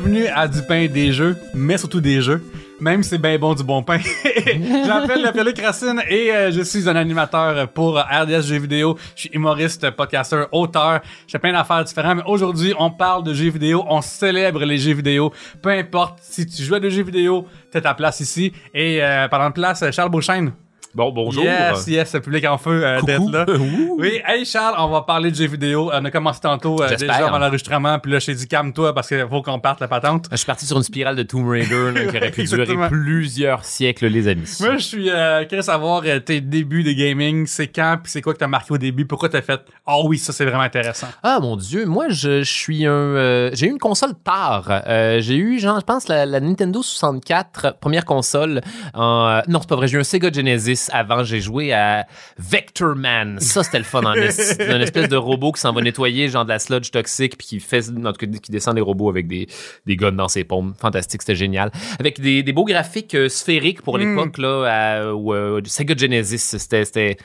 Bienvenue à Du pain des jeux, mais surtout des jeux. Même si c'est bien bon du bon pain. je m'appelle Pierre-Luc Racine et euh, je suis un animateur pour RDS Jeux vidéo. Je suis humoriste, podcaster, auteur. J'ai plein d'affaires différentes, mais aujourd'hui, on parle de jeux vidéo. On célèbre les jeux vidéo. Peu importe si tu joues à des jeux vidéo, t'as ta place ici. Et euh, de place, Charles Beauchesne. Bon, bonjour. Yes, yes, le public en feu euh, d'être là. oui, hey Charles, on va parler de jeux vidéo. On a commencé tantôt euh, déjà avant l'enregistrement, puis là je t'ai dit calme-toi parce qu'il faut qu'on parte la patente. Je suis parti sur une spirale de Tomb Raider là, qui aurait pu durer plusieurs siècles, les amis. Moi, je suis euh, curieux de savoir euh, tes débuts de gaming, c'est quand, puis c'est quoi que t'as marqué au début, pourquoi t'as fait « Ah oui, ça c'est vraiment intéressant? Ah mon dieu, moi je, je suis un euh, j'ai eu une console tard. Euh, j'ai eu genre je pense la, la Nintendo 64 première console euh, non, c'est pas vrai, j'ai eu un Sega Genesis avant, j'ai joué à Vector Man. Ça c'était le fun en une espèce de robot qui s'en va nettoyer genre de la sludge toxique puis qui fait en tout cas, qui descend des robots avec des des guns dans ses paumes. Fantastique, c'était génial. Avec des, des beaux graphiques euh, sphériques pour l'époque là à, ou, euh, Sega Genesis, c'était c'était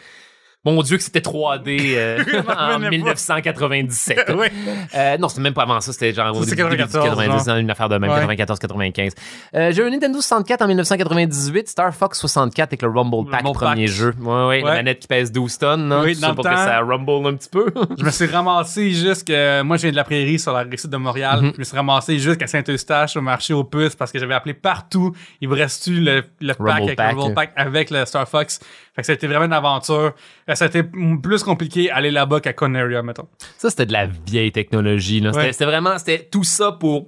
mon Dieu que c'était 3D euh, en revenais pas. 1997. Oui. Euh, non, c'était même pas avant ça, c'était genre au début, début du 94, 90, genre. une affaire de même, Ouais. 94-95. Euh, j'ai eu un Nintendo 64 en 1998, Star Fox 64 avec le Rumble Pack, Rumble premier Pack. jeu. Ouais, ouais, la Ouais. manette qui pèse 12 tonnes, là, Oui, tout dans le pour temps. que ça rumble un petit peu. Je me suis ramassé juste que... Moi, je viens de la prairie sur la sud de Montréal. Mhm. Je me suis ramassé jusqu'à Saint-Eustache au marché aux puces parce que j'avais appelé partout. Il vous reste-tu le, le pack avec Pack? le Rumble Pack avec le Star Fox? Fait que ça a été vraiment une aventure. Euh, Ça a été plus compliqué aller là-bas qu'à Conaria, mettons. Ça, c'était de la vieille technologie. là. C'était Ouais. c'était vraiment, c'était tout ça pour...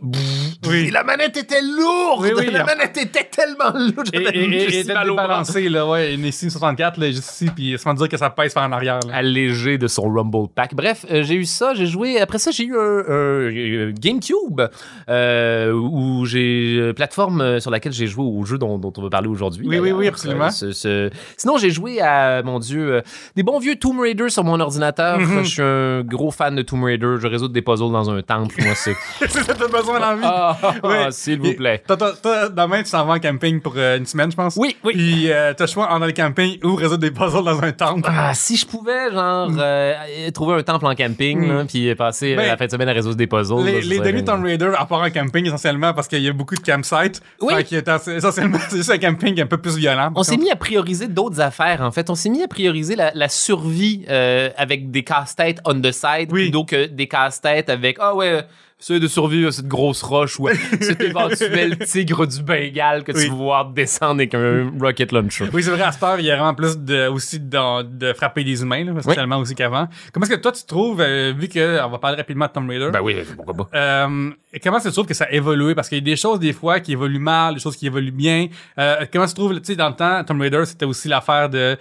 Oui. Et la manette était lourde! Oui, oui, la manette était tellement lourde! Et, balancé, là, ouais, une ici 64, là, juste ici, puis sans dire que ça pèse par en arrière, là. allégé de son Rumble Pack. Bref, euh, j'ai eu ça, j'ai joué. Après ça, j'ai eu un, un- un GameCube euh, où j'ai euh, plateforme euh, sur laquelle j'ai joué au jeu dont, dont on va parler aujourd'hui. Oui, oui, oui, absolument. Euh, ce- ce- Sinon, j'ai joué à mon Dieu euh, des bons vieux Tomb Raider sur mon ordinateur. Mhm. Je suis un gros fan de Tomb Raider. Je résoudre des puzzles dans un temple. Moi, c'est c'est ça t'as besoin dans la vie. ah, ah, ah, Ouais. s'il vous plaît. Demain, tu s'en vas en camping pour euh, une semaine, je pense. Oui, oui. Puis euh, t'as le choix en aller camping ou résoudre des puzzles dans un temple. Ah, si je pouvais, genre, euh, trouver un temple en camping, là, puis passer Ben, la fin de semaine à résoudre des puzzles. Les, les génial. Tomb Raider, à part en camping, essentiellement, parce qu'il y a beaucoup de campsites. Oui. Fait essentiellement, c'est juste un camping un peu plus violent. On s'est mis à prioriser d'autres affaires, en fait. On s'est mis à prioriser la, la survie euh, avec des casse-têtes on the side Oui. plutôt que des casse-têtes avec Ah ouais, c'est de survivre à cette grosse roche ou à cet éventuel tigre du Bengale que Oui. tu vas voir descendre avec un rocket launcher. Oui, c'est vrai, à cette heure, il y a vraiment plus de, aussi de, de frapper des humains, là, spécialement aussi qu'avant. Comment est-ce que toi, tu trouves, euh, vu que, on va parler rapidement de Tomb Raider, Ben oui, pourquoi pas. Euh, comment est-ce que tu trouves que ça a évolué? Parce qu'il y a des choses, des fois, qui évoluent mal, des choses qui évoluent bien. Euh, comment tu trouves, tu sais, dans le temps, Tomb Raider, c'était aussi l'affaire de...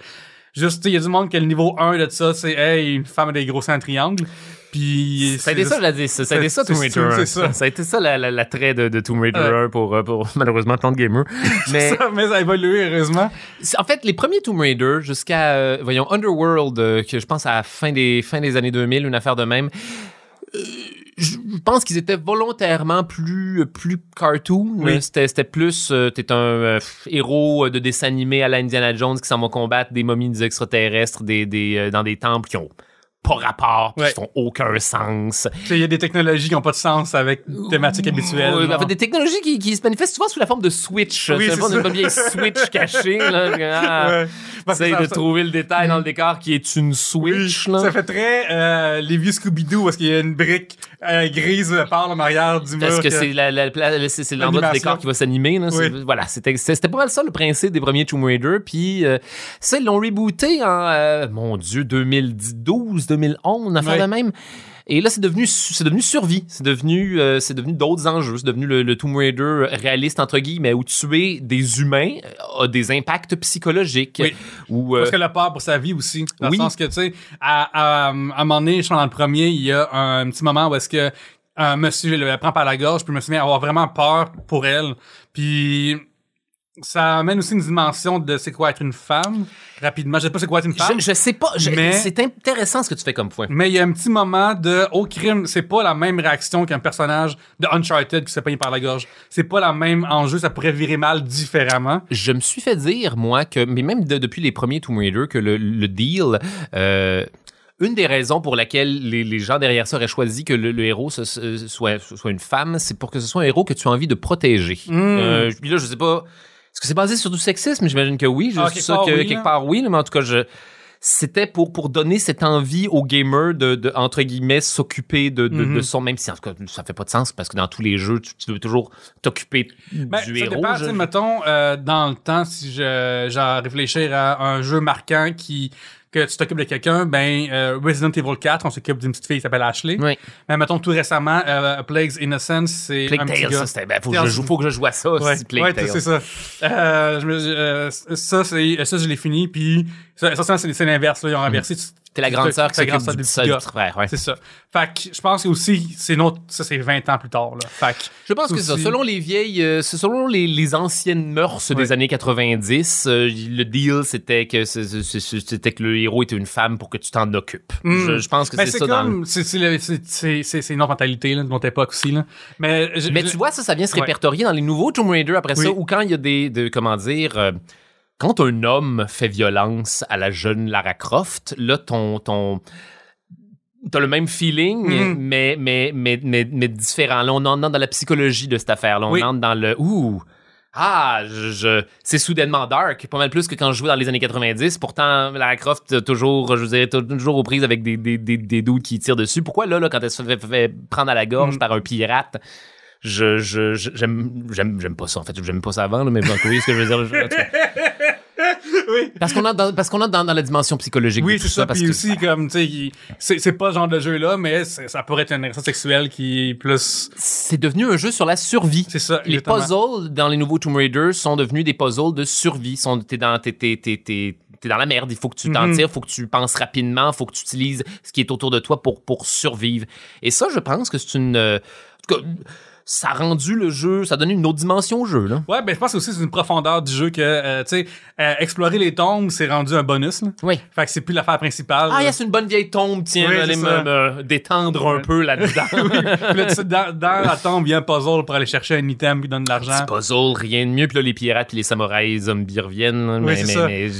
Juste, tu sais, il y a du monde qui a le niveau 1 de ça, c'est, hey, une femme a des gros seins en triangle. Puis... Ça a été ça, dit, ça, ça a été ça, Tomb Raider. ça. Ça a été ça, la- la- l'attrait de, de Tomb Raider Ouais. 1 pour, euh, pour malheureusement tant de gamers. Mais Ça, mais ça a évolué, heureusement. En fait, les premiers Tomb Raider jusqu'à, euh, voyons, Underworld, euh, que je pense à la fin des, fin des années 2000, une affaire de même, euh, je pense qu'ils étaient volontairement plus, plus cartoon. Oui. C'était, c'était plus, euh, t'es un euh, héros de dessin animé à la Indiana Jones qui s'en va combattre des momies des extraterrestres des, des, euh, dans des temples qui ont pas rapport, puis Ouais. qui font aucun sens. Il y a des technologies qui n'ont pas de sens avec thématiques habituelles. Oui, en fait, des technologies qui, qui se manifestent souvent sous la forme de Switch. Oui, c'est une vieille Switch cachée. Là, Ah, Ouais. Essaye ça- de ça- trouver le détail dans le décor qui est une Switch. là. Ça fait très euh, les vieux Scooby-Doo parce qu'il y a une brique euh, grise euh, par en arrière du mur. Parce que que- c'est la, la, c'est, c'est l'endroit du décor qui va s'animer. Oui. Voilà, c'était, c'était pas mal ça le principe des premiers Tomb Raider. Puis euh, ça, ils l'ont rebooté en, euh, mon Dieu, 2012, 2011, une affaire Oui. de même. Et là, c'est devenu, c'est devenu survie. C'est devenu, euh, c'est devenu d'autres enjeux. C'est devenu le, le Tomb Raider réaliste, entre guillemets, où tuer des humains euh, a des impacts psychologiques. Oui. Où, euh, Parce que le peur pour sa vie aussi. Dans Oui. le sens que, tu sais, à, à, à un moment donné, je pense dans le premier, il y a un, petit moment où est-ce que un monsieur le prend par la gorge, puis je me suis à avoir vraiment peur pour elle. Puis ça amène aussi une dimension de c'est quoi être une femme. Rapidement, je sais pas c'est quoi être une femme. je, je sais pas. je- Mais- C'est intéressant ce que tu fais comme point. Mais il y a un petit moment de au crime, c'est pas la même réaction qu'un personnage de Uncharted qui s'est pogné par la gorge. C'est pas la même enjeu, ça pourrait virer mal différemment. Je me suis fait dire, moi, que, mais même de- depuis les premiers Tomb Raider, que le, le deal, euh, une des raisons pour laquelle les, les gens derrière ça auraient choisi que le, le héros ce- ce- soit, soit une femme, c'est pour que ce soit un héros que tu as envie de protéger. Mm. Euh, puis là, je sais pas. Est-ce que c'est basé sur du sexisme? J'imagine que oui. Je Ah, que oui, quelque part oui, mais en tout cas, je. C'était pour, pour donner cette envie aux gamers de, de entre guillemets, s'occuper de, de, Mhm. de son, même si en tout cas, ça fait pas de sens parce que dans tous les jeux, tu, tu veux toujours t'occuper Ben, du ça héros. dépend, je- mettons, euh, dans le temps, si je, genre, réfléchir à un jeu marquant qui, que tu t'occupes de quelqu'un, ben, euh, Resident Evil 4, on s'occupe d'une petite fille qui s'appelle Ashley. Oui. Mais mettons, tout récemment, euh, Plague's Innocence, c'est un Plague petit gars. ça, c'était, ben, faut, que Tales- je, joue- faut que je joue à ça, Ouais, si Plague ouais, Tale. c'est ça. Euh, je euh, ça, c'est, ça, je l'ai fini, puis ça, ça, c'est, l'inverse, là. Ils ont renversé. tu- T'es la grande sœur qui c'est la grande s'occupe du petit gars. frère, ouais. C'est ça. Fait que je pense que aussi, c'est une autre, ça, c'est 20 ans plus tard, là. Fait que, Je pense que ça, aussi- selon les vieilles, euh, selon les, les anciennes mœurs des années 90, euh, le deal c'était que c'était que le héros était une femme pour que tu t'en occupes. Mm. Je, je pense que Ben, c'est ça dans le- comme, c'est, le- une autre mentalité, là, de notre époque aussi, là. Mais, je- Mais je- tu vois, ça, ça vient se Ouais. répertorier dans les nouveaux Tomb Raider après ça, ou quand il y a des, de, comment dire, euh, quand un homme fait violence à la jeune Lara Croft, là, ton, ton, t'as le même feeling, Mhm. mais, mais, mais, mais, mais différent. Là, on entre dans la psychologie de cette affaire-là. On Oui. entre dans le, ouh, ah, je, je- c'est soudainement dark, pas mal plus que quand je jouais dans les années 90. Pourtant, Lara Croft, toujours, je t'as toujours aux prises avec des, des, des, des dudes qui tirent dessus. Pourquoi là, là, quand elle se fait, fait prendre à la gorge Mhm. par un pirate, je, je, je- j'aime, j'aime, j'aime pas ça, en fait. J'aime pas ça avant, là, mais bon, oui, ce que je veux dire. je- en tout cas. Oui. Parce qu'on a dans, parce qu'on a dans, dans la dimension psychologique Oui, c'est ça. parce Puis que, aussi, comme, tu sais, c'est, pas ce genre de jeu-là, mais ça pourrait être une agression sexuelle qui est plus. c'est devenu un jeu sur la survie. C'est ça. Les exactement. puzzles dans les nouveaux Tomb Raider sont devenus des puzzles de survie. Sont, t'es dans, t'es, t'es, t'es, dans la merde. Il faut que tu t'en Mhm. tires, il faut que tu penses rapidement, il faut que tu utilises ce qui est autour de toi pour, pour survivre. Et ça, je pense que c'est une, euh, en tout cas, ça a rendu le jeu, ça a donné une autre dimension au jeu, là. Ouais, ben je pense aussi que c'est une profondeur du jeu que, euh, tu sais, euh, explorer les tombes, c'est rendu un bonus. Là. Oui. Fait que c'est plus l'affaire principale. Ah, là. yes, c'est une bonne vieille tombe, tiens, Oui, allez me, me détendre un Ouais. peu là-dedans. Dans, dans la tombe, il y a un puzzle pour aller chercher un item qui donne de l'argent. Puzzle, rien de mieux. Puis là, les pirates puis les samouraïs, les zombies reviennent. Oui, mais, ça. mais-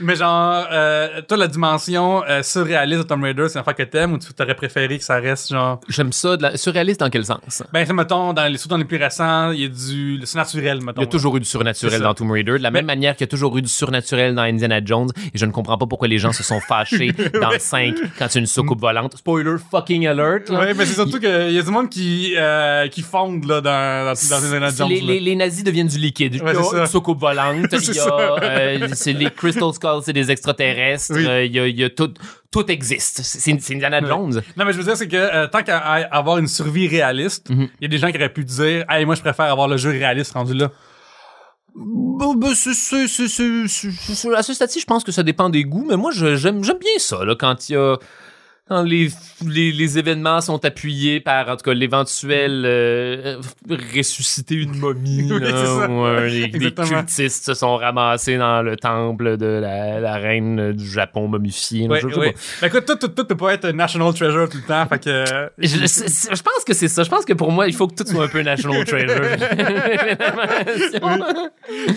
Mais genre, euh, toi, la dimension euh, surréaliste de Tomb Raider, c'est une affaire que t'aimes ou tu t'aurais préféré que ça reste genre. j'aime ça. De la... Surréaliste dans quel sens? Ben, c'est mettons, dans les, surtout dans les plus récents, il y a du. C'est naturel, mettons. Il y a toujours eu du surnaturel ça. dans Tomb Raider, de la même manière qu'il y a toujours eu du surnaturel dans Indiana Jones, et je ne comprends pas pourquoi les gens se sont fâchés dans le 5 quand il y a une soucoupe volante. Spoiler fucking alert! là. Ouais, mais c'est surtout qu'il y a du monde qui, euh, qui fondent là, dans, dans, dans Indiana Jones. les, les- les nazis deviennent du liquide. Ouais, il y a ça. une soucoupe volante, il C'est y a ça. les Crystal C'est des extraterrestres, Oui. euh, il y a, il y a tout, tout existe. C'est Indiana. Jones. Non, mais je veux dire, c'est que euh, tant qu'à avoir une survie réaliste, il Mhm. y a des gens qui auraient pu dire Hey, moi, je préfère avoir le jeu réaliste rendu là. Bon, ben, c'est- à ce stade-ci, je pense que ça dépend des goûts, mais moi, j'aime bien ça, là, quand il y a. Quand les, les, les événements sont appuyés par, en tout cas, l'éventuel euh, ressusciter une momie, Oui, là, euh, les, les cultistes se sont ramassés dans le temple de la, la reine du Japon momifiée. ouais. pas. Ben, écoute, tout, tout, tout peut pas être National Treasure tout le temps, fait que. euh, Je, pense que c'est ça. Je pense que pour moi, il faut que tout soit un peu National Treasure.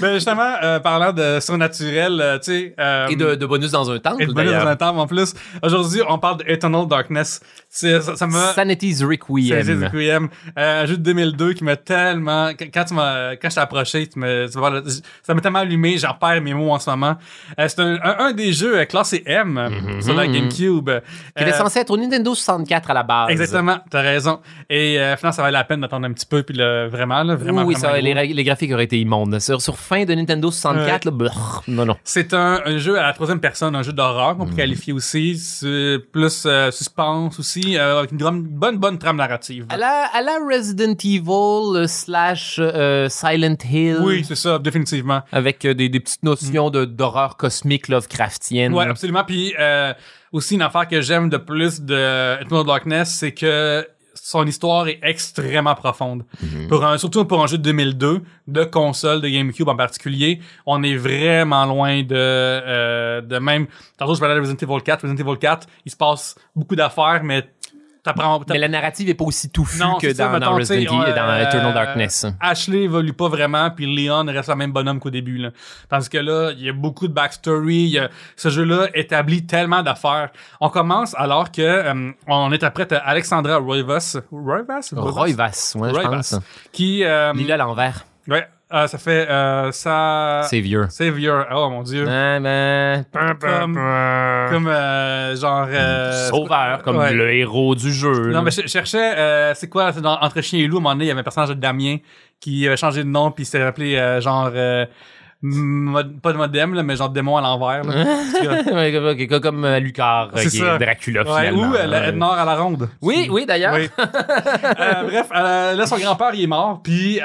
ben, justement, euh, parlant de surnaturel, euh, tu sais. euh, Et de, de bonus dans un temple, et de bonus dans un temps, en plus. Aujourd'hui, on parle de Eternal Darkness. Ça ça m'a. Sanity's Requiem. Requiem. Euh, un jeu de 2002 qui m'a tellement, quand quand tu m'as, quand je t'ai approché, tu me, ça m'a tellement allumé, j'en perds mes mots en ce moment. Euh, c'est un, un, un des jeux euh, classé M euh, sur la GameCube. Qui était censé être au Nintendo 64 à la base. Exactement, t'as raison. Et finalement, ça valait la peine d'attendre un petit peu, puis vraiment, là, vraiment, oui, vraiment ça, les, graphiques auraient été immondes. Sur, sur fin de Nintendo 64, là, brrr, non, non. C'est un, un jeu à la troisième personne, un jeu d'horreur Mm. qu'on peut qualifier aussi, C'est plus euh, suspense aussi, euh, avec une bonne, bonne trame narrative. À la, à la Resident Evil slash euh, Silent Hill. Oui, c'est ça, définitivement. Avec euh, des, des petites notions d'horreur cosmique Lovecraftienne. Ouais, absolument. Puis aussi une affaire que j'aime de plus de Eternal Darkness, c'est que son histoire est extrêmement profonde. Pour un, surtout pour un jeu de 2002, de console, de GameCube en particulier, on est vraiment loin de, euh, de même. Tantôt je parlais de Resident Evil 4. Resident Evil 4, il se passe beaucoup d'affaires, mais t'apprends. Mais la narrative est pas aussi touffue Non, que ça, dans, mettons, Resident Evil et dans euh, Eternal Darkness. Ashley évolue pas vraiment, puis Leon reste le même bonhomme qu'au début. Là. Tandis que là, il y a beaucoup de backstory. y a- ce jeu-là établit tellement d'affaires. On commence alors que euh, on interprète Alexandra Roivas. Roivas? Roivas, ouais, je Roivas. pense. Qui... Euh, Lis-le à l'envers. ouais, euh, ça fait... Euh, ça... Vieux. Savior. Oh mon dieu. Ah, ben, Comme, comme euh, genre... euh, Sauveur, comme ouais. le héros du jeu. Non, là. mais je cherchais, euh, c'est quoi, c'est dans Entre Chien et Loup, à un moment donné, il y avait un personnage de Damien qui avait changé de nom, puis il s'était appelé euh, genre, pas de modem, là, mais genre démon à l'envers. là. Ouais, comme- euh, Lucar, euh, qui ça. est Dracula, ouais, finalement. ou euh, à la ronde. Oui, oui, d'ailleurs. Oui. Euh, bref, euh, là, son grand-père, il est mort, puis euh,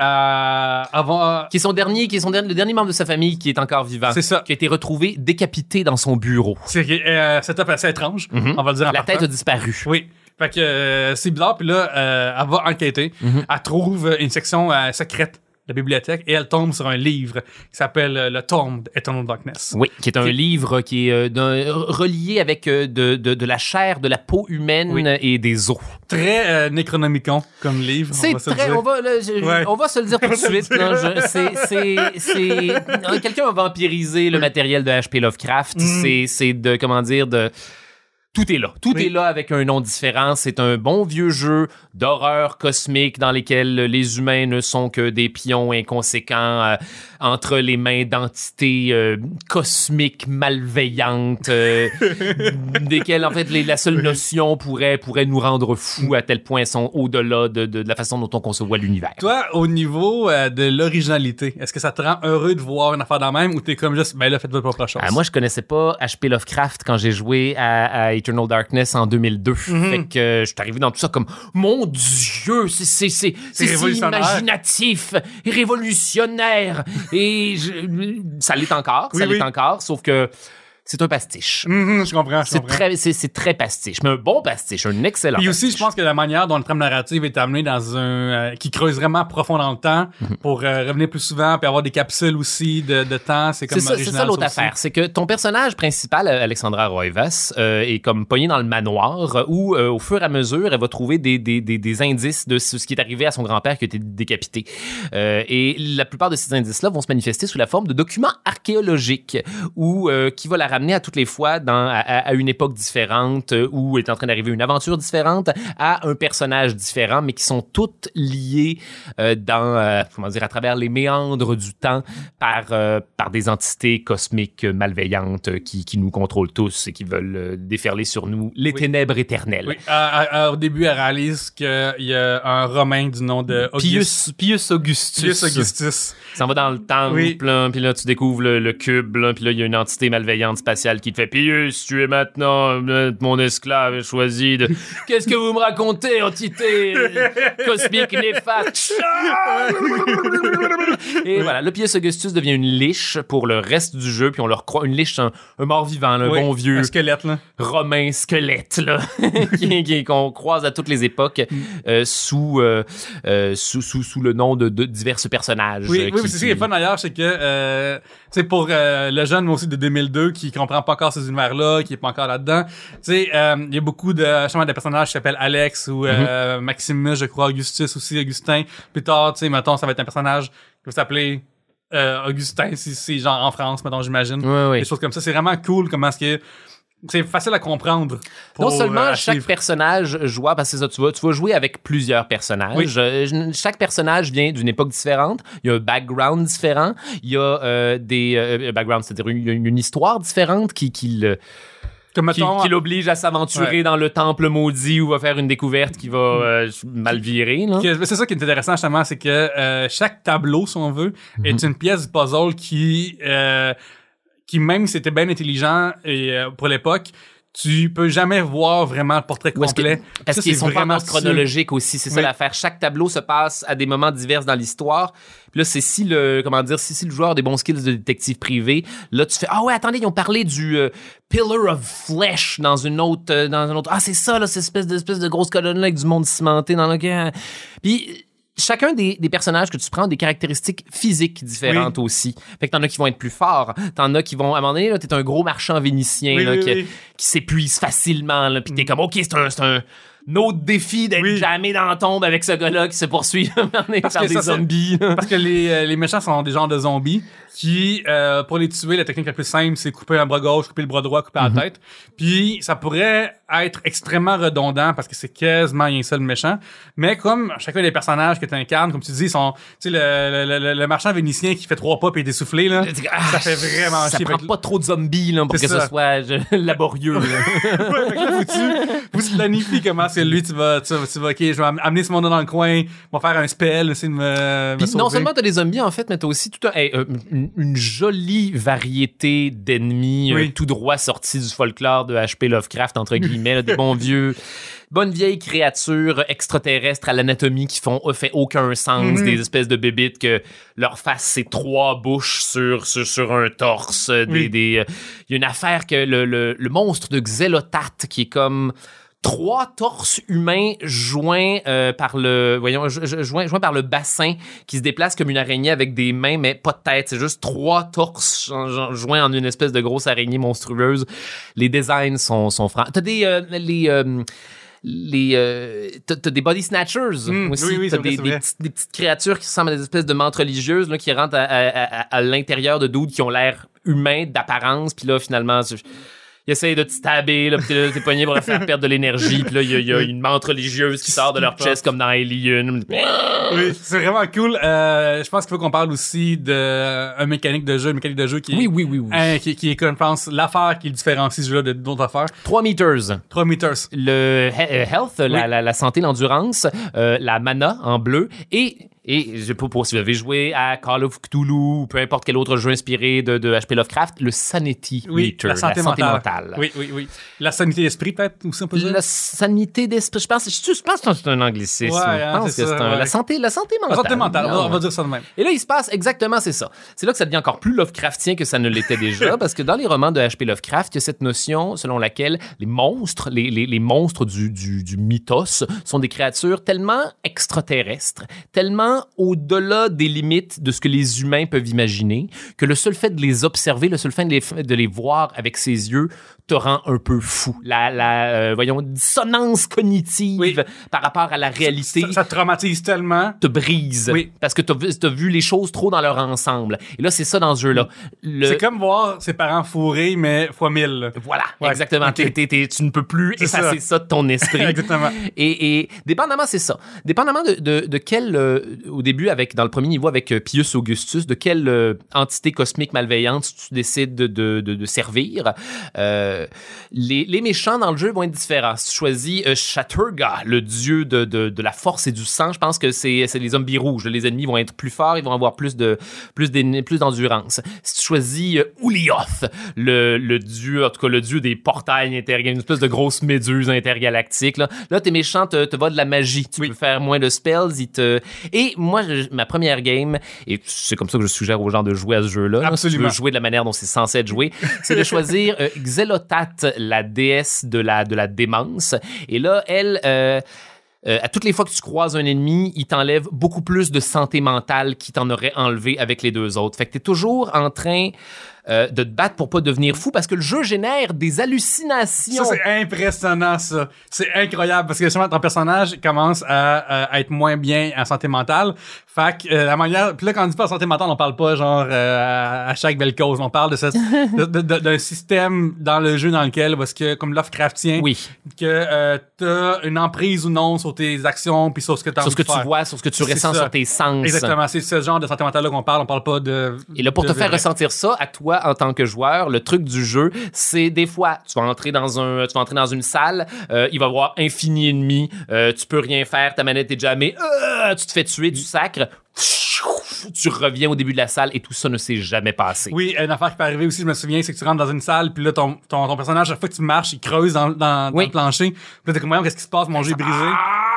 avant... Qui est son dernier, qui est son dernier, le dernier membre de sa famille qui est encore vivant. C'est ça. Qui a été retrouvé décapité dans son bureau. C'est euh, setup assez étrange, on va le dire en La partant. tête a disparu. Oui. Fait que euh, c'est bizarre, puis là, euh, elle va enquêter. Mhm. Elle trouve une section secrète la bibliothèque et elle tombe sur un livre qui s'appelle euh, Le Tombe d'Eternal Darkness. Oui, qui est un Qui- livre qui est euh, relié avec euh, de, de, de la chair, de la peau humaine Oui. et des os. Très euh, Necronomicon comme livre. on C'est va se le très. dire. On va, là, je- Ouais. on va se le dire tout de le suite. Quelqu'un a vampirisé le matériel de H.P. Lovecraft. Mm. C'est- C'est de. Comment dire de. Tout est là. Tout Oui. est là avec un nom différent. C'est un bon vieux jeu d'horreur cosmique dans lesquels les humains ne sont que des pions inconséquents euh, entre les mains d'entités euh, cosmiques malveillantes, euh, desquelles en fait les- la seule notion pourrait pourrait nous rendre fous à tel point elles sont au-delà de, de- de la façon dont on conçoit l'univers. Toi, au niveau de l'originalité, est-ce que ça te rend heureux de voir une affaire dans la même ou t'es comme juste, ben là, faites votre propre chose? Moi, je connaissais pas H.P. Lovecraft quand j'ai joué à, à Eternal Darkness en 2002. Mhm. Fait que euh, je suis arrivé dans tout ça comme mon Dieu, c'est c'est imaginatif, et révolutionnaire et je- ça l'est encore, Oui, ça l'est oui. encore, sauf que c'est un pastiche. Mhm, je comprends, je C'est comprends. très c'est très pastiche, mais un bon pastiche, un excellent. Puis aussi, je pense que la manière dont le trame narrative est amené dans un... euh, qui creuse vraiment profond dans le temps Mhm. pour euh, revenir plus souvent puis avoir des capsules aussi de, de temps, c'est comme C'est ça, c'est original, ça l'autre affaire. C'est que ton personnage principal, euh, Alexandra Roivas, euh, est comme pogné dans le manoir où, au fur et à mesure, elle va trouver des, des, des, des indices de ce qui est arrivé à son grand-père qui a été décapité. Et la plupart de ces indices-là vont se manifester sous la forme de documents archéologiques ou qui va la ramener à toutes les fois dans, à, une époque différente euh, où est en train d'arriver une aventure différente à un personnage différent, mais qui sont toutes liées euh, dans, euh, comment dire, à travers les méandres du temps par, euh, par des entités cosmiques malveillantes qui, qui nous contrôlent tous et qui veulent déferler sur nous les Oui. ténèbres éternelles. Oui, à- à- à- au début, elle réalise qu'il y a un Romain du nom de Auguste. Pius, Pius Augustus. Pius Augustus. Ça va dans le temple, Oui. là, puis là, tu découvres le, le cube, puis là, il y a une entité malveillante spatiale qui te fait Pius, tu es maintenant euh, mon esclave choisi de. Qu'est-ce que vous me racontez, entité cosmique néfaste Et voilà, le Pius Augustus devient une liche pour le reste du jeu, puis on leur croit une liche, un, un mort-vivant, un Oui, bon vieux Un squelette, là. romain squelette là qu'on croise à toutes les époques Mm. euh, sous, euh, euh, sous sous sous le nom de, de divers personnages. Oui, oui, qui- mais c'est ça qui est fun d'ailleurs, c'est que, euh, sais, pour euh, le jeune moi aussi de 2002 qui comprend pas encore ces univers-là, qui est pas encore là-dedans, tu sais, euh, il y a beaucoup de, justement, des personnages qui s'appellent Alex ou euh, Mm-hmm. Maximus, je crois, Augustus aussi, Augustin. Plus tard, tu sais, mettons, ça va être un personnage qui va s'appeler euh, Augustin, si c'est genre en France, mettons, j'imagine. Ouais, ouais. Des choses comme ça. C'est vraiment cool comment est-ce que c'est facile à comprendre. Non seulement euh, chaque suivre. personnage jouable, parce que ça, tu vas, tu vas jouer avec plusieurs personnages. Oui. Euh, chaque personnage vient d'une époque différente. Il y a un background différent. Il y a euh, des euh, background, c'est-à-dire une, histoire différente qui, qui le qui, l'oblige à s'aventurer Ouais. dans le temple maudit où va faire une découverte qui va euh, mal virer. C'est ça qui est intéressant justement, c'est que euh, chaque tableau, si on veut, Mhm. est une pièce du puzzle qui, euh, qui même si c'était bien intelligent et euh, pour l'époque, tu peux jamais voir vraiment le portrait Ou est-ce que- complet. Parce Ça, qu'ils c'est sont pas en vraiment ordre chronologique aussi, c'est ça Oui. l'affaire. Chaque tableau se passe à des moments divers dans l'histoire. Puis là, c'est si le comment dire, si, si le joueur a des bons skills de détective privé, là tu fais ah ouais attendez ils ont parlé du euh, Pillar of Flesh dans une autre euh, dans un autre ah c'est ça là cette espèce de espèce de grosse colonne là avec du monde cimenté dans lequel puis Chacun des, des personnages que tu prends a des caractéristiques physiques différentes aussi. Fait que t'en as qui vont être plus forts. T'en as qui vont, à un moment donné, là, t'es un gros marchand vénitien, Oui, là, oui, qui, s'épuise facilement, là, pis t'es comme, OK, c'est un, c'est un un autre défi d'être Oui. jamais dans la tombe avec ce gars-là qui se poursuit par des que ça, c'est- zombies. Parce que les, euh, les méchants sont des genres de zombies qui, euh, pour les tuer, la technique la plus simple, c'est couper un bras gauche, couper le bras droit, couper Mhm. la tête. Puis ça pourrait être extrêmement redondant parce que c'est quasiment un seul méchant. Mais comme chacun des personnages que tu incarnes, comme tu dis, sont, tu sais, le, le, le, le marchand vénitien qui fait trois pas et est essoufflé, là. Ah, Ça fait vraiment Ça chier. prend pas trop de zombies là, pour que ça. ce soit laborieux. là. ouais, fait que là, tu, tu planifies comment c'est lui, tu vas, tu vas, tu vas, ok, je vais am- amener ce monde dans le coin, on va faire un spell, essayer de me, me non seulement t'as des zombies en fait, mais t'as aussi tout un, hey, euh, une, une jolie variété d'ennemis Oui. euh, tout droit sortis du folklore de H.P. Lovecraft entre guillemets, là, des bons vieux, bonnes vieilles créatures extraterrestres à l'anatomie qui font euh, fait aucun sens, Mhm. des espèces de bébites que leur face c'est trois bouches sur sur, sur un torse, euh, des Oui. des euh, il y a une affaire que le, le, le monstre de Xelotat qui est comme trois torses humains joints euh, par le voyons jo- jo- joints, joints par le bassin qui se déplace comme une araignée avec des mains mais pas de tête. C'est juste trois torses jo- jo- joints en une espèce de grosse araignée monstrueuse. Les designs sont sont francs. T'as des euh, les euh, les euh, t'as des body snatchers Mm, aussi. Oui, oui, t'as des, des, des petites créatures qui ressemblent à des espèces de mantes religieuses là, qui rentrent à, à- à- à l'intérieur de dudes qui ont l'air humains d'apparence puis là finalement essayent de te stabber, là, pis t'es t'es pogné pour leur faire perdre de l'énergie, puis là, il y, a- il y a une menthe religieuse qui sort de leur chest comme dans Alien. Oui, c'est vraiment cool. Euh, je pense qu'il faut qu'on parle aussi de euh, un mécanique de jeu, une mécanique de jeu qui est, Oui, oui, oui, oui. hein, qui, qui est comme je pense l'affaire qui différencie ce jeu-là de- d'autres affaires. 3 meters. 3 meters. Le he- euh, health, la, la, la santé, l'endurance, euh, la mana en bleu et et je sais pas pour si vous avez joué à Call of Cthulhu ou peu importe quel autre jeu inspiré de, de HP Lovecraft, le sanity Oui, meter, la santé, mentale. Oui, oui, oui. La sanité d'esprit peut-être aussi on peut dire? La sanité d'esprit, je pense, je, je pense que c'est un anglicisme. Ouais, je pense c'est que ça, c'est un- ouais. la santé, la santé La mentale. santé mentale, on va- on va Non. dire ça de même. Et là, il se passe exactement c'est ça. C'est là que ça devient encore plus Lovecraftien que ça ne l'était déjà, parce que dans les romans de H.P. Lovecraft, il y a cette notion selon laquelle les monstres, les, les, les monstres du, du, du mythos, sont des créatures tellement extraterrestres, tellement au-delà des limites de ce que les humains peuvent imaginer, que le seul fait de les observer, le seul fait de les, de les voir avec ses yeux, te rend un peu fou. La, la euh, voyons, dissonance cognitive Oui. par rapport à la réalité Ça, ça te traumatise tellement. te brise Oui. parce que t'as vu, t'as vu les choses trop dans leur ensemble. Et là, c'est ça dans ce jeu-là. Le- C'est comme voir ses parents fourrés, mais fois mille. là. Voilà, Ouais, exactement. ok. T'es- t'es- t'es- tu ne peux plus C'est effacer ça. de ton esprit. Exactement. Et, et dépendamment, c'est ça. Dépendamment de, de, de quel, euh, au début, avec dans le premier niveau avec euh, Pius Augustus, de quelle entité cosmique malveillante tu décides de, de, de, de servir, euh, les, les méchants dans le jeu vont être différents. Si tu choisis euh, Shaturga, le dieu de, de, de la force et du sang, je pense que c'est les zombies rouges. Les ennemis vont être plus forts, ils vont avoir plus de plus d'en- plus d'endurance. Si tu choisis euh, Ulioth, le, le dieu, en tout cas le dieu des portails intergalactiques, une espèce de grosse méduse intergalactique, là, là tes méchants te, te va de la magie. Tu peux faire moins de spells. Ils te... Et moi, je- ma première game, et c'est comme ça que je suggère aux gens de jouer à ce jeu-là, là, si tu veux jouer de la manière dont c'est censé être joué, c'est de choisir euh, La déesse de la, de la démence. Et là, elle... euh, euh, à toutes les fois que tu croises un ennemi, il t'enlève beaucoup plus de santé mentale qu'il t'en aurait enlevé avec les deux autres. Fait que t'es toujours en train euh, de te battre pour pas devenir fou parce que le jeu génère des hallucinations. Ça, c'est impressionnant, ça. C'est incroyable parce que justement, ton personnage commence à, à être moins bien en santé mentale. Fait que euh, la manière. Puis là, quand on dit pas santé mentale, on parle pas genre euh, à chaque belle cause. On parle de ce- d'un système dans le jeu dans lequel, parce que comme Lovecraftien, oui, que euh, t'as une emprise ou non sur tes actions puis sur ce que t'as sur ce que tu vois, sur ce que tu ressens ça. sur tes sens. Exactement, c'est ce genre de santé mentale là qu'on parle. On parle pas de. Et là, pour de te faire vrai. ressentir ça à toi en tant que joueur, le truc du jeu, c'est des fois, tu vas entrer dans un, tu vas entrer dans une salle, euh, il va y avoir infini ennemis, euh, tu peux rien faire, ta manette est jamais, euh, tu te fais tuer, tu sacres, tu reviens au début de la salle et tout ça ne s'est jamais passé. Oui, une affaire qui peut arriver aussi, je me souviens, c'est que tu rentres dans une salle, puis là, ton, ton, ton personnage, chaque fois que tu marches, il creuse dans, dans, dans Oui. le plancher. Puis là, t'es comme, qu'est-ce qui se passe? Mon jeu est brisé. Ah!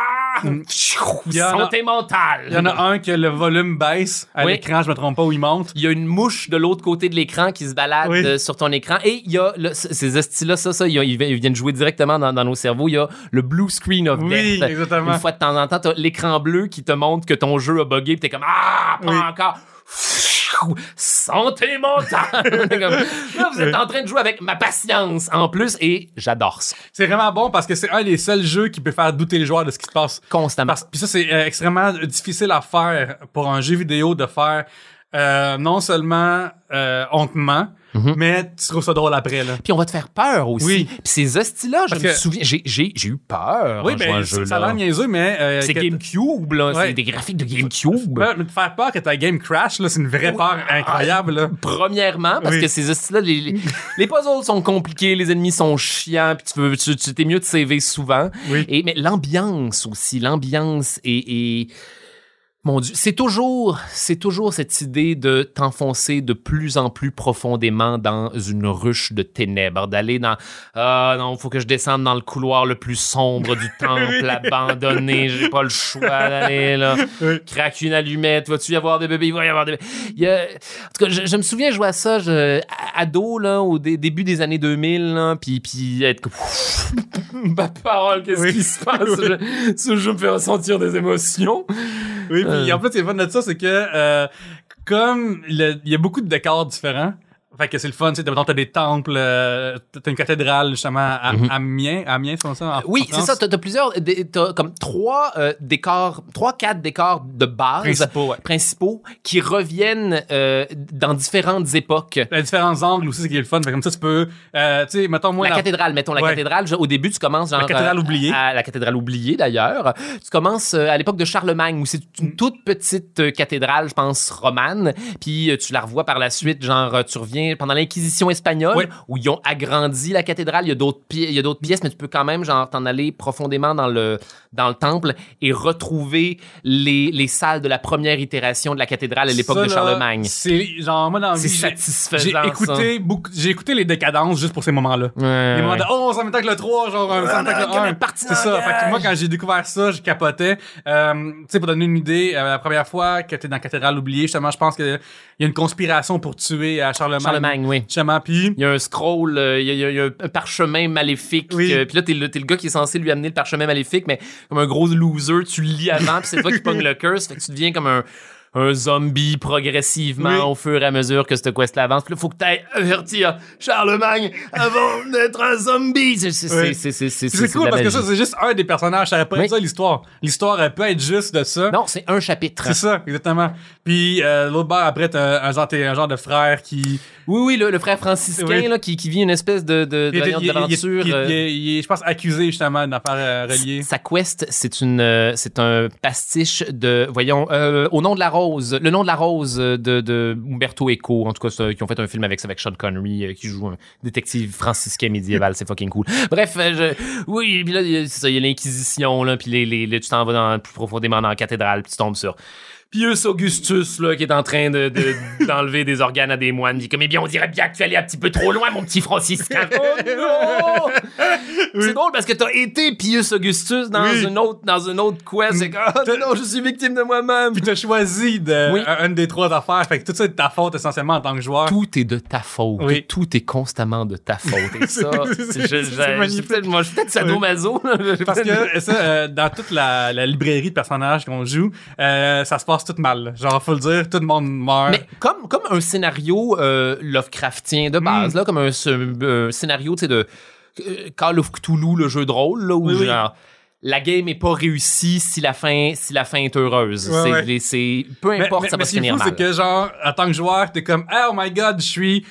Il y en a- Santé mentale. Il y en a un que le volume baisse à Oui. l'écran, je me trompe pas, où il monte. Il y a une mouche de l'autre côté de l'écran qui se balade Oui. euh, sur ton écran. Et il y a le- c- ces estis-là, ça, ça, ils, ils vi- ils viennent jouer directement dans, dans nos cerveaux. Il y a le blue screen of Oui, death. exactement. Une fois de temps en temps, t'as l'écran bleu qui te montre que ton jeu a buggé, puis t'es comme Ah, pas Oui. encore. Santé mentale. Là, vous êtes en train de jouer avec ma patience en plus et j'adore ça. C'est vraiment bon parce que c'est un des seuls jeux qui peut faire douter les joueurs de ce qui se passe. Constamment. Puis ça, c'est euh, extrêmement difficile à faire pour un jeu vidéo de faire euh, non seulement euh, hontement, mais tu trouves ça drôle après. Là. Puis on va te faire peur aussi. Oui. Puis ces hosties-là, je Parce me que- souviens, j'ai, j'ai, j'ai eu peur Oui, en ben, ça a l'air niaiseux, mais... euh, C'est que- GameCube, là. Ouais. C'est des graphiques de GameCube. Mais te faire peur que ta game crash, là, c'est une vraie peur incroyable. Là. Premièrement, parce Oui. que ces hosties-là, les, les, les puzzles sont compliqués, les ennemis sont chiants, puis tu veux, tu, tu t'es mieux de sauver souvent. Oui. Et, mais l'ambiance aussi, l'ambiance est, est- mon Dieu, c'est toujours, c'est toujours cette idée de t'enfoncer de plus en plus profondément dans une ruche de ténèbres, d'aller dans, ah non, faut que je descende dans le couloir le plus sombre du temple abandonné, j'ai pas le choix d'aller là. Oui. Craque une allumette, vas-tu y avoir des bébés? Il va y avoir des bébés. Il y a- En tout cas, je, je me souviens jouer à ça, je, à- ado, là, au dé- début des années 2000, là, puis, puis être ma parole, qu'est-ce Oui. qui se passe? Je- ce jeu me fait ressentir des émotions. Oui, puis Euh. en fait, c'est fun de ça, c'est que euh, comme il y a beaucoup de décors différents, fait que c'est le fun, tu sais, t'as des temples, euh, t'as une cathédrale justement à Mhm. Amiens, Amiens, c'est ça? en- Oui, c'est ça. T'as, t'as plusieurs, des- t'as comme trois euh, décors, trois, quatre décors de base Principaux, ouais. principaux qui reviennent euh, dans différentes époques. Y a différents angles aussi, c'est qui est le fun. Fait comme ça, tu peux, euh, tu sais, mettons, moi, la la- cathédrale, mettons la Ouais. cathédrale. Au début, tu commences genre La cathédrale euh, oubliée. À la cathédrale oubliée d'ailleurs. Tu commences euh, à l'époque de Charlemagne où c'est Mm. une toute petite euh, cathédrale, je pense romane. Puis euh, tu la revois par la suite, genre euh, tu reviens pendant l'Inquisition espagnole où ils ont agrandi la cathédrale. Il y a d'autres pi- il y a d'autres pièces, mais tu peux quand même genre t'en aller profondément dans le dans le temple et retrouver les, les salles de la première itération de la cathédrale à l'époque de Charlemagne. C'est genre, moi, dans C'est satisfaisant. J'ai écouté beaucoup, j'ai écouté les décadences juste pour ces moments-là. Ouais, Les moments ouais. de, oh, ça m'étonne que le 3, genre, ça m'étonne que on a le 1. parti C'est ça. Fait que moi, quand j'ai découvert ça, je capotais. Euh, tu sais, pour donner une idée, euh, la première fois que t'es dans la cathédrale oubliée, justement, je pense qu'il y a une conspiration pour tuer euh, Charlemagne. Charlemagne, oui. Justement, puis Il y a un scroll, euh, il y, a- il y a- il y a un parchemin maléfique. Oui. euh, puis là, t'es le, t'es le gars qui est censé lui amener le parchemin maléfique, mais comme un gros loser, tu le lis avant, puis c'est toi qui pogne le curse. Fait que tu deviens comme un, un zombie progressivement Oui. au fur et à mesure que cette quest avance. Puis là, faut que t'ailles avertir Charlemagne avant d'être un zombie. C'est Oui. cool parce que ça, c'est juste un des personnages. Ça pas Oui. ça, l'histoire. L'histoire aurait peut être juste de ça. Non, c'est un chapitre. C'est ça, exactement. Puis euh, l'autre après, t'as un, genre, un genre de frère qui... Oui, oui, le, le frère franciscain là, qui, qui vit une espèce de, il est- d'aventure. il est- je pense, accusé justement d'affaires euh, reliées. Sa quest, c'est une, euh, c'est un pastiche de, voyons, euh, au nom de la rose, le nom de la rose de, de Umberto Eco, en tout cas, qui ont fait un film avec ça, avec Sean Connery, euh, qui joue un détective franciscain médiéval, c'est fucking cool. Bref, euh, je, oui, puis là, c'est ça, il y a l'Inquisition, là, puis les, les, les- tu t'en vas dans, plus profondément dans la cathédrale, puis tu tombes sur Pius Augustus, là, qui est en train de, de- d'enlever des organes à des moines, dit comme, eh bien, on dirait bien que tu allais un petit peu trop loin, mon petit franciscain. oh non! C'est drôle parce que t'as été Pius Augustus dans Oui. une autre, dans une autre quest. C'est comme, oh non, je suis victime de moi-même. Puis t'as choisi de, Oui. un- une des trois affaires. Fait que tout ça est de ta faute essentiellement en tant que joueur. Tout est de ta faute. Oui. Tout est constamment de ta faute. Et ça, C'est- je- c'est je- peut-être, moi, je suis peut-être sadomaso. Parce que ça, euh, dans toute la, la librairie de personnages qu'on joue, euh, ça se passe tout mal. Genre, faut le dire, tout le monde meurt. Mais comme, comme un scénario euh, Lovecraftien de base, Mm. là, comme un, un scénario tu sais, de euh, Call of Cthulhu, le jeu de rôle, là, où Oui, oui. genre, la game est pas réussie si la fin, si la fin est heureuse. Ouais, c'est, ouais. peu importe, mais- ça mais va se finir fou, mal. c'est que genre, en tant que joueur, t'es comme, oh my god, je suis.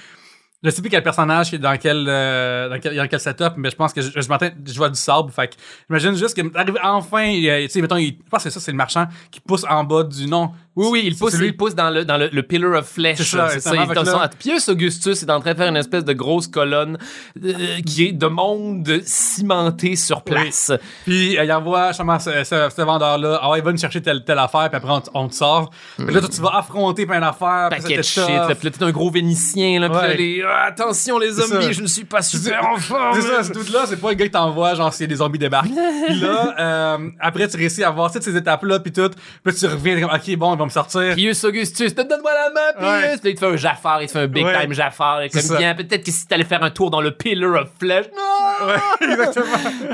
Je sais plus quel personnage qui est dans quel, euh, dans quel, dans quel setup, mais je pense que je, je je vois du sable. Fait que, j'imagine juste que, enfin, tu sais, mettons, il- je pense que c'est ça, c'est le marchand qui pousse en bas du nom. Oui, oui, il pousse, celui- il pousse dans le, dans le, le pillar of flesh. C'est ça, C'est ça. Il là- Pius Augustus est en train de faire une espèce de grosse colonne euh, qui est de monde cimenté sur place. Puis euh, il envoie justement ce, ce, ce vendeur-là, ah ouais, il va nous chercher telle, telle affaire, puis après on, on te sort. Puis là, toi, tu vas affronter plein d'affaires. Paquet de shit. Là, puis là, t'es un gros vénitien. Là, puis là, les, Ah, attention les zombies, ça. je ne suis pas super en forme. C'est ça, ce tout-là, c'est pas le gars qui t'envoie, genre, a des zombies débarquent. Puis là, euh, après, tu réussis à voir toutes ces étapes-là, puis tout. Puis là, tu reviens, ok, bon, me sortir. Pius Augustus, donne-moi la main, Pius. Puis là, il te fait un Jafar, il te fait un big time Jafar. Comme bien, peut-être que si t'allais faire un tour dans le pillar of flesh, non, Ouais, exactement.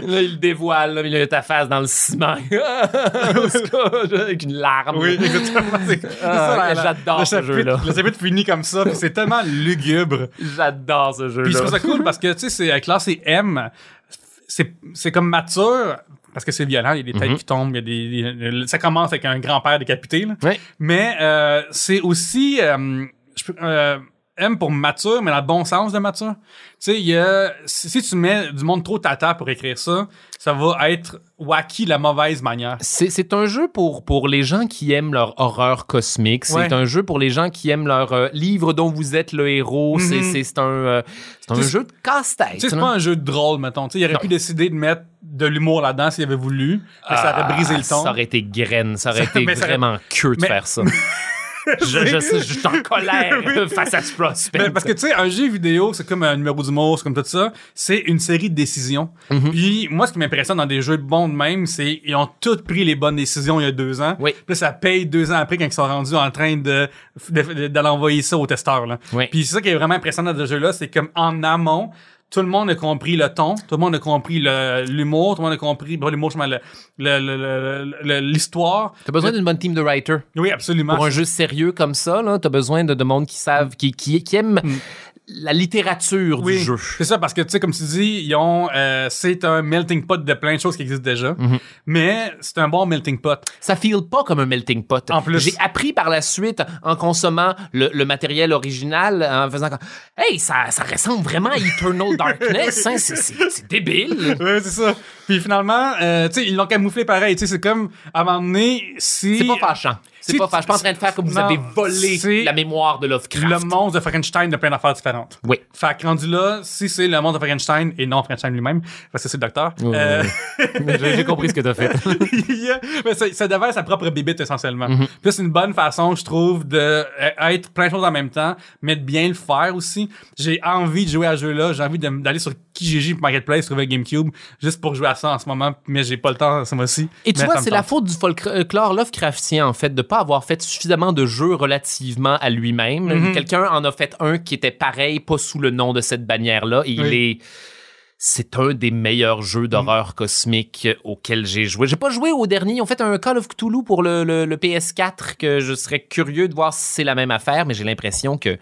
Là, il le dévoile, là, il a ta face dans le ciment. Avec une larme. Oui, exactement. C'est Ah, ça, la- la- j'adore ce jeu-là. Le chapitre finit comme ça, c'est tellement lugubre. J'adore ce jeu-là. Puis je trouve ça cool parce que, tu sais, c'est classé M. C'est c'est comme mature, parce que c'est violent, il y a des têtes qui tombent, il y a des, des- ça commence avec un grand-père décapité, là. Oui. Mais euh, c'est aussi euh, je peux- euh, M pour mature, mais dans le bon sens de mature. Tu sais, si si tu mets du monde trop tata pour écrire ça, ça va être wacky de la mauvaise manière. C'est, un jeu pour, pour les gens qui aiment leur horreur cosmique. C'est Ouais. un jeu pour les gens qui aiment leur euh, livre dont vous êtes le héros. C'est, Mhm. c'est, un, euh, un jeu de casse-tête. C'est pas un jeu de drôle, mettons. Il aurait Non. pu décider de mettre de l'humour là-dedans s'il avait voulu. mais ça aurait brisé le ton. Ah, Ça aurait été graine. Ça aurait été mais vraiment queue de Mais- faire ça. je, je, je suis en colère face à ce prospect. Ben, parce que tu sais, un jeu vidéo, c'est comme un numéro d'humour, c'est comme tout ça. C'est une série de décisions. Mhm. Puis moi, ce qui m'impressionne dans des jeux de bons de même, c'est ils ont tous pris les bonnes décisions il y a deux ans. Oui. Puis là, ça paye deux ans après quand ils sont rendus en train de de- de- d'aller envoyer ça aux testeurs. Là. Oui. Puis c'est ça qui est vraiment impressionnant dans ce jeu-là, c'est comme en amont. Tout le monde a compris le ton, tout le monde a compris l'humour, tout le monde a compris, bon, l'humour, l'histoire. T'as besoin d'une bonne team de writers. Oui, absolument. Pour un jeu sérieux comme ça, là, t'as besoin de, de monde qui savent, qui, qui, qui aiment la littérature. Oui, du jeu. c'est ça parce que tu sais comme tu dis, ils ont euh, c'est un melting pot de plein de choses qui existent déjà, Mhm. mais c'est un bon melting pot. Ça feel pas comme un melting pot. En plus. J'ai appris par la suite, en consommant le, le matériel original, en faisant comme, Hey, ça, ça ressemble vraiment à Eternal Darkness. hein, c'est- c'est c'est débile. Ouais, c'est ça. Puis finalement, euh, tu sais, ils l'ont camouflé pareil. Tu sais, c'est comme à un moment donné, si C'est pas fâchant. C'est pas. Je suis pas en train de faire comme vous Non, avez volé la mémoire de Lovecraft. le monstre de Frankenstein de plein d'affaires différentes. Oui. Fait que rendu là, si c'est le monstre de Frankenstein et non Frankenstein lui-même, parce que c'est le docteur. Ouais, euh, J'ai j'ai compris ce que t'as fait. mais ça, ça devait être sa propre bébite essentiellement. Puis c'est une bonne façon, je trouve, de euh, être plein de choses en même temps, mais de bien le faire aussi. J'ai envie de jouer à ce jeu-là, j'ai envie d'aller sur Kijiji Marketplace, trouver GameCube, juste pour jouer à ça en ce moment, mais j'ai pas le temps ce mois-ci. Et tu Mais vois, c'est la faute du folklore Lovecraftien, en fait, de pas avoir fait suffisamment de jeux relativement à lui-même. Mhm. Quelqu'un en a fait un qui était pareil, pas sous le nom de cette bannière-là. Et il est. C'est un des meilleurs jeux d'horreur cosmique auxquels j'ai joué. J'ai pas joué au dernier. Ils ont fait un Call of Cthulhu pour le, le- le PS4 que je serais curieux de voir si c'est la même affaire, mais j'ai l'impression que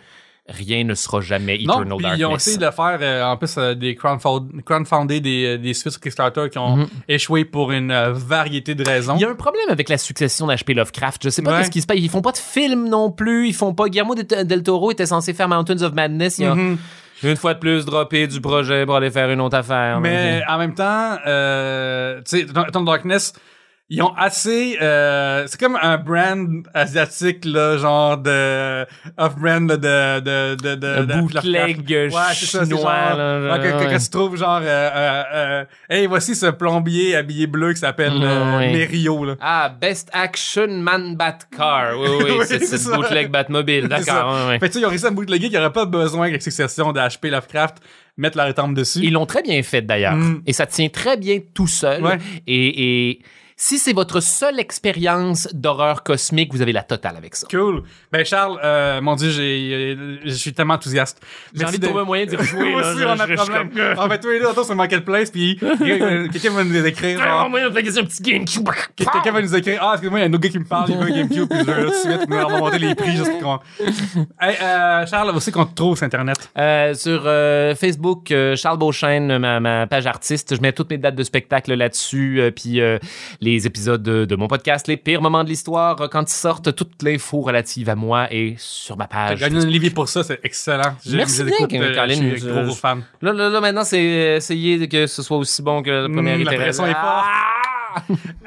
rien ne sera jamais Non, Eternal puis ils ont Darkness. essayé de faire euh, en plus euh, des crowdfund- crowdfundés des, euh, des sur Kickstarter qui ont Mhm. échoué pour une euh, variété de raisons. Il y a un problème avec la succession d'HP Lovecraft. Je sais pas Ouais. qu'est-ce qui se passe. Ils font pas de film non plus. Ils font pas. Guillermo del Toro était censé faire Mountains of Madness. Il a Mhm. une fois de plus droppé du projet pour aller faire une autre affaire. Mais en même temps, tu sais, Darkness, ils ont assez. euh, c'est comme un brand asiatique là, genre de off-brand là, de de de de, bootleg de- Ouais, c'est ça, chinois, genre, là, ouais, que, ouais. que tu trouves genre, euh, euh, euh, hey, voici ce plombier habillé bleu qui s'appelle euh, Ouais. Merio là. Ah, Best Action Man Bat Car. Oui, oui, Oui, c'est ça. bootleg Batmobile. D'accord. ouais, ouais. Fait tu sais, ils ont réussi à bootlegger qu'il n'y aurait pas besoin qu'avec succession de HP Lovecraft mettre leur étampe dessus. Ils l'ont très bien fait d'ailleurs. Mm. Et ça tient très bien tout seul. Ouais. Et, et si c'est votre seule expérience d'horreur cosmique, vous avez la totale avec ça. Cool. Ben Charles, euh, mon dieu, j'ai, euh, je suis tellement enthousiaste. J'ai envie de trouver un moyen d'y rejouer. Moi aussi, on a problème. comme- En fait, tous les deux, autour sur Marketplace, puis euh, quelqu'un va nous écrire. Ah, moyen de un petit GameCube. Quelqu'un va nous écrire Ah, excuse-moi, il y a un autre gars qui me parle, il veut un GameCube, puis je vais tout de suite, on va monter les prix juste pour qu'on. Hey, euh, Charles, aussi qu'on te trouve sur Internet? Euh, sur euh, Facebook, euh, Charles Beauchesne, ma, ma page artiste, je mets toutes mes dates de spectacle là-dessus, euh, puis euh, les épisodes de, de mon podcast, les pires moments de l'histoire, euh, quand ils sortent, toute l'info relative à moi est sur ma page. gagné un Olivier pour ça, c'est excellent. Merci bien, euh, Colin. Je suis gros, gros fan. Là, là, là, maintenant, c'est euh, essayer que ce soit aussi bon que la première Mm, la pression est Ah!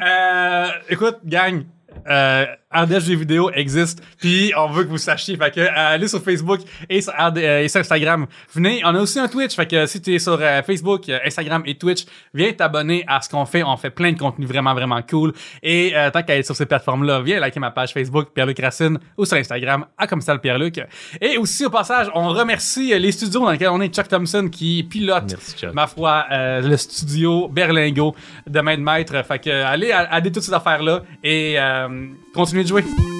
Euh, écoute, gang, euh, RDS Jeux vidéo existe, puis on veut que vous sachiez. Fait que euh, allez sur Facebook et sur, RD euh, et sur Instagram. Venez, on a aussi un Twitch. Fait que si tu es sur euh, Facebook, Instagram et Twitch, viens t'abonner à ce qu'on fait. On fait plein de contenu vraiment, vraiment cool. Et euh, tant qu'à être sur ces plateformes-là, viens liker ma page Facebook, Pierre-Luc Racine, ou sur Instagram, à comme ça le Pierre-Luc. Et aussi, au passage, on remercie les studios dans lesquels on est. Chuck Thompson qui pilote Merci, ma foi, euh, le studio Berlingo de Maître Maître. Fait que allez, allez toutes ces affaires-là et euh, continuez de jouer.